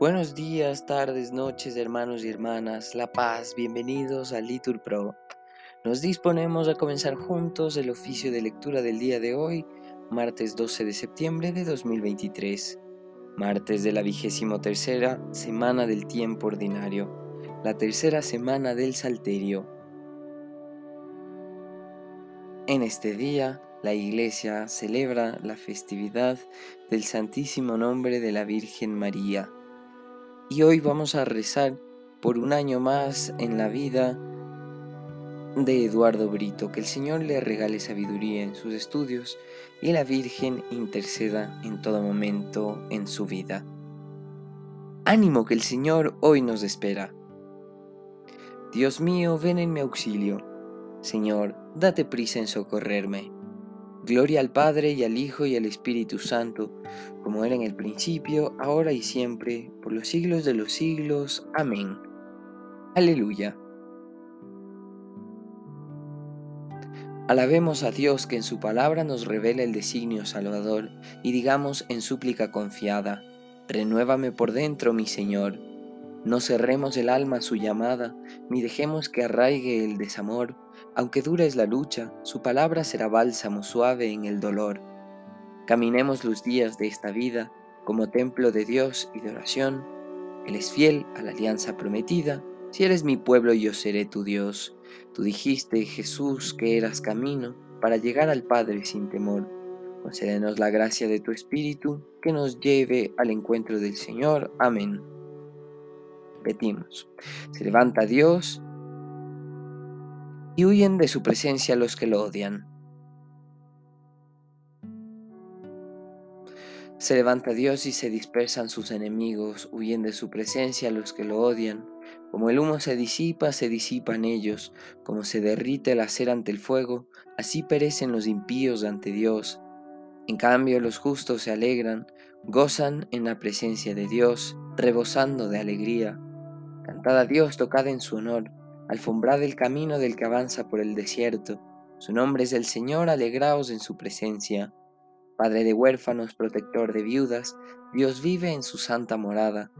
Buenos días, tardes, noches, hermanos y hermanas, La Paz, bienvenidos a Litur Pro. Nos disponemos a comenzar juntos el oficio de lectura del día de hoy, martes 12 de septiembre de 2023, martes de la vigésimo tercera semana del tiempo ordinario, la tercera semana del Salterio. En este día, la Iglesia celebra la festividad del Santísimo Nombre de la Virgen María y hoy vamos a rezar por un año más en la vida de Eduardo Brito, que el Señor le regale sabiduría en sus estudios y la Virgen interceda en todo momento en su vida. Ánimo que el Señor hoy nos espera. Dios mío, ven en mi auxilio. Señor, date prisa en socorrerme. Gloria al Padre y al Hijo y al Espíritu Santo, como era en el principio, ahora y siempre, por los siglos de los siglos. Amén. Aleluya. Alabemos a Dios que en su palabra nos revela el designio salvador y digamos en súplica confiada, Renuévame por dentro, mi Señor. No cerremos el alma a su llamada, ni dejemos que arraigue el desamor aunque dura es la lucha, su palabra será bálsamo suave en el dolor. Caminemos los días de esta vida como templo de Dios y de oración. Él es fiel a la alianza prometida. Si eres mi pueblo, yo seré tu Dios. Tú dijiste, Jesús, que eras camino para llegar al Padre sin temor. Concédenos la gracia de tu Espíritu que nos lleve al encuentro del Señor. Amén. Repetimos. Se levanta Dios y huyen de su presencia los que lo odian. Se levanta Dios y se dispersan sus enemigos, huyen de su presencia los que lo odian. Como el humo se disipa, se disipan ellos, como se derrite el acero ante el fuego, así perecen los impíos ante Dios. En cambio los justos se alegran, gozan en la presencia de Dios, rebosando de alegría. Cantad a Dios, tocad en su honor, alfombrad el camino del que avanza por el desierto. Su nombre es el Señor, alegraos en su presencia. Padre de huérfanos, protector de viudas, Dios vive en su santa morada.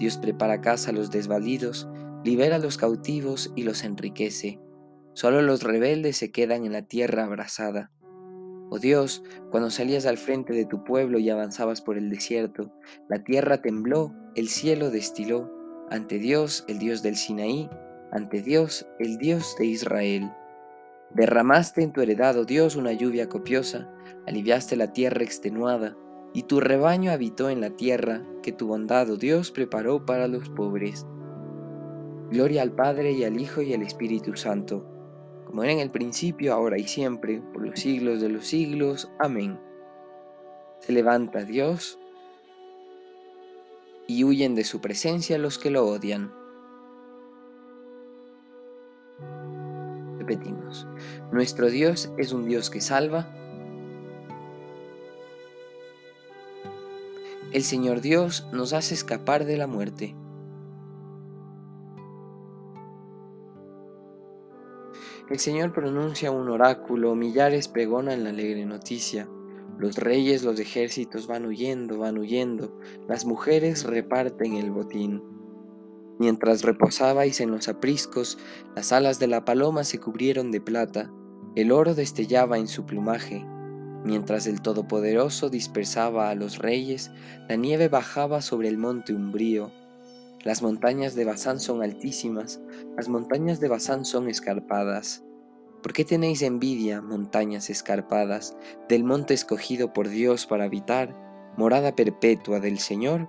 Dios prepara casa a los desvalidos, libera a los cautivos y los enriquece. Solo los rebeldes se quedan en la tierra abrasada. Oh Dios, cuando salías al frente de tu pueblo y avanzabas por el desierto, la tierra tembló, el cielo destiló. Ante Dios, el Dios del Sinaí, ante Dios, el Dios de Israel. Derramaste en tu heredad, oh Dios, una lluvia copiosa, aliviaste la tierra extenuada, y tu rebaño habitó en la tierra que tu bondad, oh Dios, preparó para los pobres. Gloria al Padre y al Hijo y al Espíritu Santo, como era en el principio, ahora y siempre, por los siglos de los siglos. Amén. Se levanta Dios y huyen de su presencia los que lo odian. Repetimos, nuestro Dios es un Dios que salva. El Señor Dios nos hace escapar de la muerte. El Señor pronuncia un oráculo, millares pregonan la alegre noticia. Los reyes, los ejércitos van huyendo, van huyendo, las mujeres reparten el botín. Mientras reposabais en los apriscos, las alas de la paloma se cubrieron de plata, el oro destellaba en su plumaje. Mientras el Todopoderoso dispersaba a los reyes, la nieve bajaba sobre el monte umbrío. Las montañas de Bazán son altísimas, las montañas de Bazán son escarpadas. ¿Por qué tenéis envidia, montañas escarpadas, del monte escogido por Dios para habitar, morada perpetua del Señor?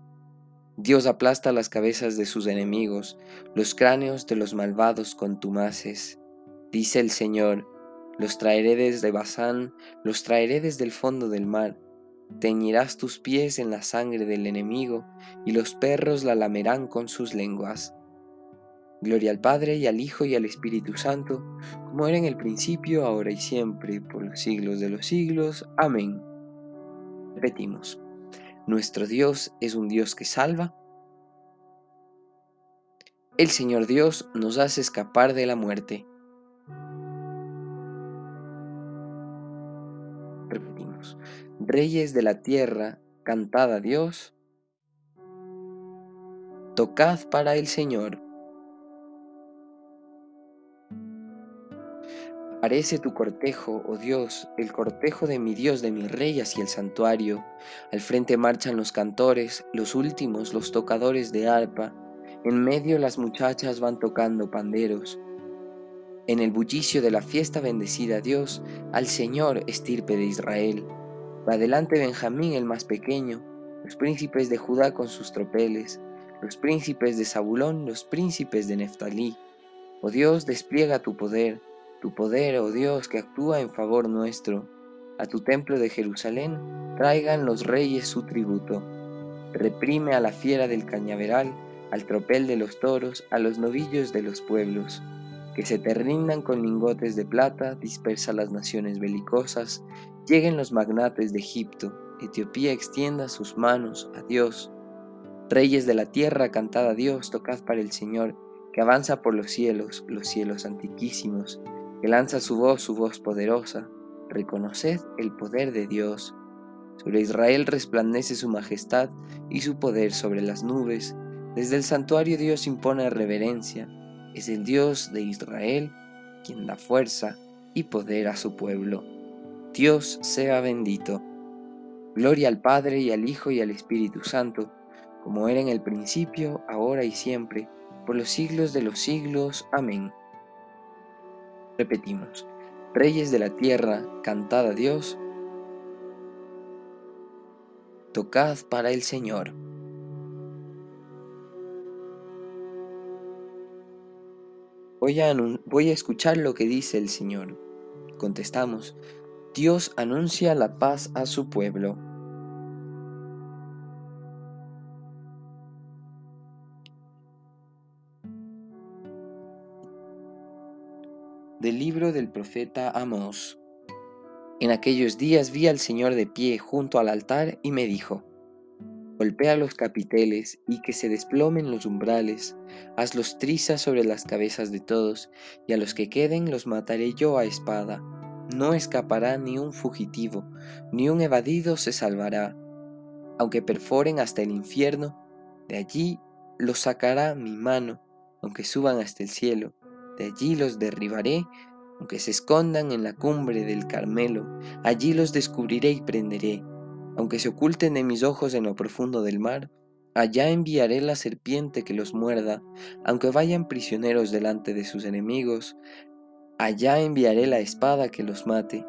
Dios aplasta las cabezas de sus enemigos, los cráneos de los malvados contumaces. Dice el Señor, los traeré desde Bazán, los traeré desde el fondo del mar. Teñirás tus pies en la sangre del enemigo, y los perros la lamerán con sus lenguas. Gloria al Padre y al Hijo y al Espíritu Santo, como era en el principio, ahora y siempre, por los siglos de los siglos. Amén. Repetimos, nuestro Dios es un Dios que salva. El Señor Dios nos hace escapar de la muerte. Repetimos, Reyes de la tierra, cantad a Dios, tocad para el Señor. Parece tu cortejo, oh Dios, el cortejo de mi Dios, de mi rey hacia el santuario. Al frente marchan los cantores, los últimos, los tocadores de arpa. En medio las muchachas van tocando panderos. En el bullicio de la fiesta bendecida Dios, al Señor estirpe de Israel. Va adelante Benjamín el más pequeño, los príncipes de Judá con sus tropeles, los príncipes de Zabulón, los príncipes de Neftalí. Oh Dios, despliega tu poder tu poder, oh Dios, que actúa en favor nuestro. A tu templo de Jerusalén traigan los reyes su tributo. Reprime a la fiera del cañaveral, al tropel de los toros, a los novillos de los pueblos. Que se te rindan con lingotes de plata, dispersa las naciones belicosas, lleguen los magnates de Egipto, Etiopía extienda sus manos a Dios. Reyes de la tierra, cantad a Dios, tocad para el Señor, que avanza por los cielos, los cielos antiquísimos que lanza su voz, su voz poderosa. Reconoced el poder de Dios. Sobre Israel resplandece su majestad y su poder sobre las nubes. Desde el santuario Dios impone reverencia. Es el Dios de Israel quien da fuerza y poder a su pueblo. Dios sea bendito. Gloria al Padre y al Hijo y al Espíritu Santo, como era en el principio, ahora y siempre, por los siglos de los siglos. Amén. Repetimos, Reyes de la tierra, cantad a Dios, tocad para el Señor. Voy a, voy a escuchar lo que dice el Señor. Contestamos, Dios anuncia la paz a su pueblo. Del libro del profeta Amós. En aquellos días vi al Señor de pie junto al altar y me dijo, Golpea los capiteles y que se desplomen los umbrales, hazlos trizas sobre las cabezas de todos, y a los que queden los mataré yo a espada. No escapará ni un fugitivo, ni un evadido se salvará. Aunque perforen hasta el infierno, de allí los sacará mi mano, aunque suban hasta el cielo allí los derribaré, aunque se escondan en la cumbre del Carmelo, allí los descubriré y prenderé, aunque se oculten de mis ojos en lo profundo del mar, allá enviaré la serpiente que los muerda, aunque vayan prisioneros delante de sus enemigos, allá enviaré la espada que los mate,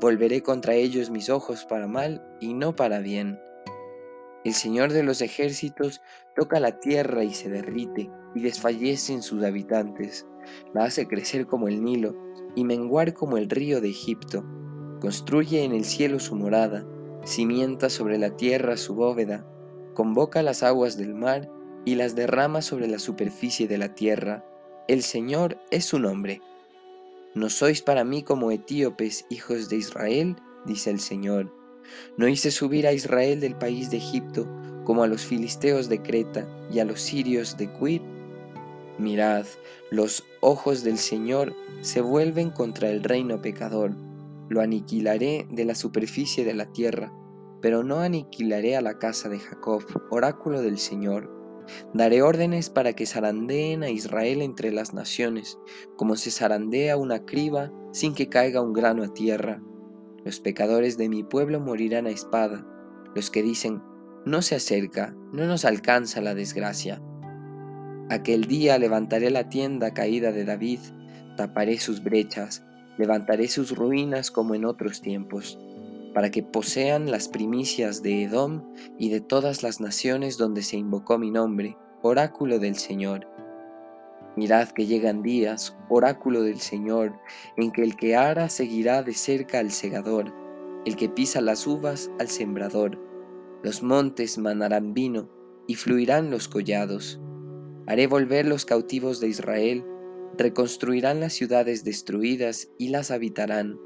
volveré contra ellos mis ojos para mal y no para bien. El Señor de los ejércitos toca la tierra y se derrite, y desfallecen sus habitantes la hace crecer como el Nilo y menguar como el río de Egipto. Construye en el cielo su morada, cimienta sobre la tierra su bóveda, convoca las aguas del mar y las derrama sobre la superficie de la tierra. El Señor es su nombre. ¿No sois para mí como etíopes, hijos de Israel? dice el Señor. ¿No hice subir a Israel del país de Egipto, como a los filisteos de Creta y a los sirios de Cuir? Mirad, los ojos del Señor se vuelven contra el reino pecador. Lo aniquilaré de la superficie de la tierra, pero no aniquilaré a la casa de Jacob, oráculo del Señor. Daré órdenes para que zarandeen a Israel entre las naciones, como se zarandea una criba sin que caiga un grano a tierra. Los pecadores de mi pueblo morirán a espada, los que dicen, no se acerca, no nos alcanza la desgracia. Aquel día levantaré la tienda caída de David, taparé sus brechas, levantaré sus ruinas como en otros tiempos, para que posean las primicias de Edom y de todas las naciones donde se invocó mi nombre, oráculo del Señor. Mirad que llegan días, oráculo del Señor, en que el que ara seguirá de cerca al segador, el que pisa las uvas al sembrador. Los montes manarán vino y fluirán los collados Haré volver los cautivos de Israel, reconstruirán las ciudades destruidas y las habitarán,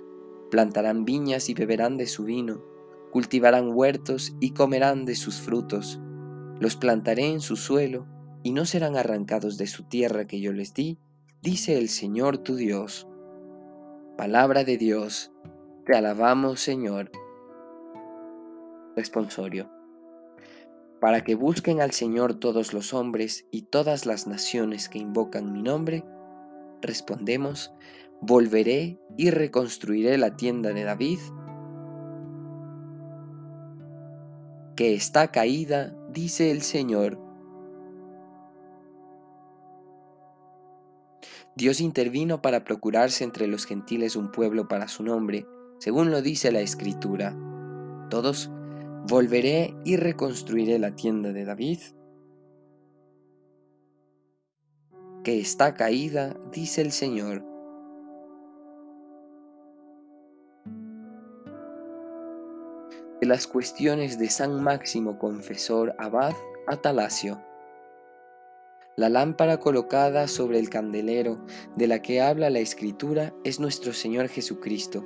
plantarán viñas y beberán de su vino, cultivarán huertos y comerán de sus frutos. Los plantaré en su suelo y no serán arrancados de su tierra que yo les di, dice el Señor tu Dios. Palabra de Dios, te alabamos Señor. Responsorio. Para que busquen al Señor todos los hombres y todas las naciones que invocan mi nombre, respondemos, volveré y reconstruiré la tienda de David, que está caída, dice el Señor. Dios intervino para procurarse entre los gentiles un pueblo para su nombre, según lo dice la Escritura. Todos, volveré y reconstruiré la tienda de David, que está caída, dice el Señor. De las cuestiones de San Máximo Confesor Abad Atalasio. La lámpara colocada sobre el candelero de la que habla la Escritura es nuestro Señor Jesucristo,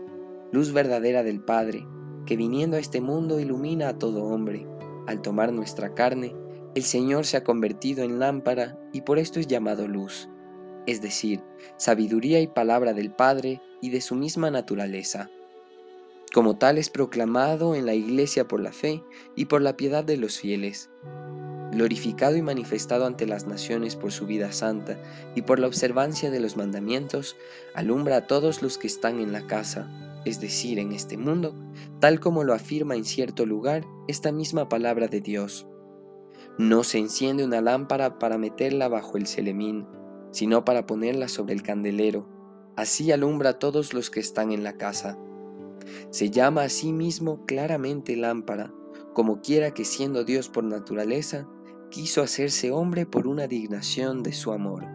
luz verdadera del Padre, que viniendo a este mundo ilumina a todo hombre. Al tomar nuestra carne, el Señor se ha convertido en lámpara y por esto es llamado luz, es decir, sabiduría y palabra del Padre y de su misma naturaleza. Como tal es proclamado en la Iglesia por la fe y por la piedad de los fieles, glorificado y manifestado ante las naciones por su vida santa y por la observancia de los mandamientos, alumbra a todos los que están en la casa, es decir, en este mundo, tal como lo afirma en cierto lugar esta misma palabra de Dios. No se enciende una lámpara para meterla bajo el celemín, sino para ponerla sobre el candelero. Así alumbra a todos los que están en la casa. Se llama a sí mismo claramente lámpara, como quiera que siendo Dios por naturaleza, quiso hacerse hombre por una dignación de su amor.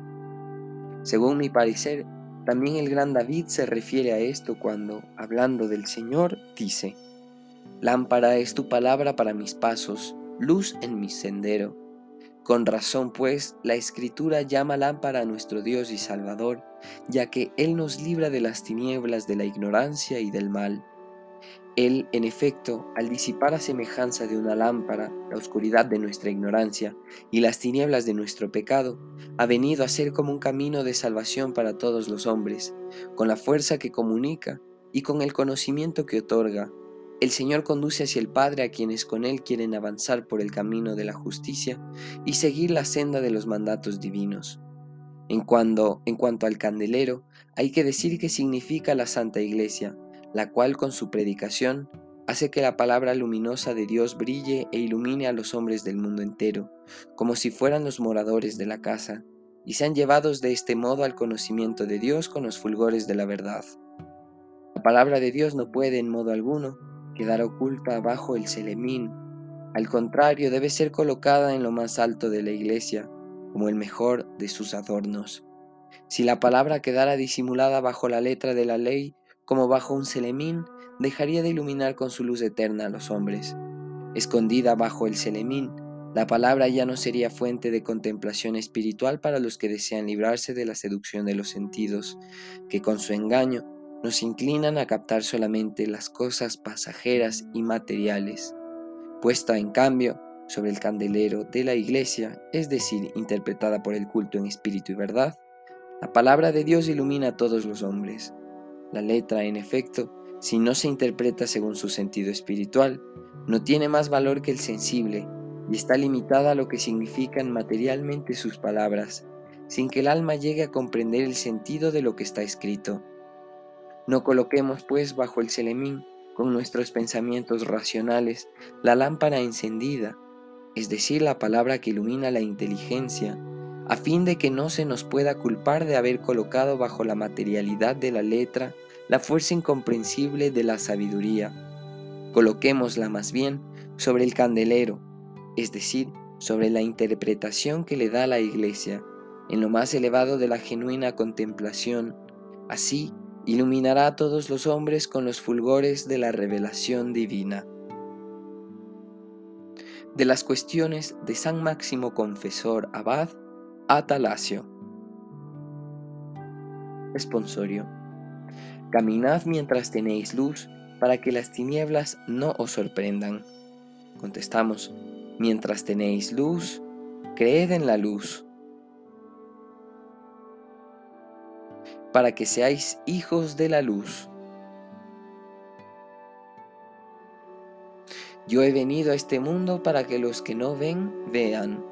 Según mi parecer, también el gran David se refiere a esto cuando, hablando del Señor, dice, Lámpara es tu palabra para mis pasos, luz en mi sendero. Con razón, pues, la Escritura llama lámpara a nuestro Dios y Salvador, ya que Él nos libra de las tinieblas de la ignorancia y del mal. Él, en efecto, al disipar a semejanza de una lámpara la oscuridad de nuestra ignorancia y las tinieblas de nuestro pecado, ha venido a ser como un camino de salvación para todos los hombres, con la fuerza que comunica y con el conocimiento que otorga, el Señor conduce hacia el Padre a quienes con Él quieren avanzar por el camino de la justicia y seguir la senda de los mandatos divinos. En, en cuanto al candelero, hay que decir que significa la Santa Iglesia, la cual con su predicación hace que la palabra luminosa de Dios brille e ilumine a los hombres del mundo entero, como si fueran los moradores de la casa, y sean llevados de este modo al conocimiento de Dios con los fulgores de la verdad. La palabra de Dios no puede en modo alguno quedar oculta bajo el celemín. Al contrario, debe ser colocada en lo más alto de la iglesia, como el mejor de sus adornos. Si la palabra quedara disimulada bajo la letra de la ley, como bajo un celemín, dejaría de iluminar con su luz eterna a los hombres. Escondida bajo el celemín, la palabra ya no sería fuente de contemplación espiritual para los que desean librarse de la seducción de los sentidos, que con su engaño nos inclinan a captar solamente las cosas pasajeras y materiales, puesta en cambio sobre el candelero de la iglesia, es decir, interpretada por el culto en espíritu y verdad, la palabra de Dios ilumina a todos los hombres. La letra, en efecto, si no se interpreta según su sentido espiritual, no tiene más valor que el sensible y está limitada a lo que significan materialmente sus palabras, sin que el alma llegue a comprender el sentido de lo que está escrito. No coloquemos pues bajo el celemín con nuestros pensamientos racionales la lámpara encendida, es decir, la palabra que ilumina la inteligencia, a fin de que no se nos pueda culpar de haber colocado bajo la materialidad de la letra la fuerza incomprensible de la sabiduría. Coloquémosla más bien sobre el candelero, es decir, sobre la interpretación que le da la Iglesia, en lo más elevado de la genuina contemplación, así iluminará a todos los hombres con los fulgores de la revelación divina. De las cuestiones de San Máximo Confesor Abad, Atalasio. Responsorio. Caminad mientras tenéis luz, para que las tinieblas no os sorprendan. Contestamos, mientras tenéis luz, creed en la luz, para que seáis hijos de la luz. Yo he venido a este mundo para que los que no ven, vean.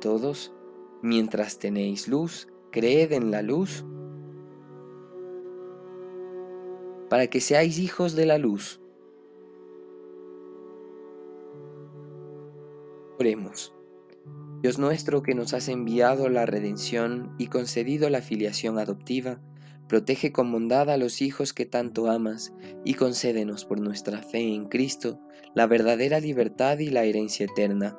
Todos, mientras tenéis luz, creed en la luz, para que seáis hijos de la luz. Oremos. Dios nuestro que nos has enviado la redención y concedido la filiación adoptiva, protege con bondad a los hijos que tanto amas y concédenos por nuestra fe en Cristo la verdadera libertad y la herencia eterna.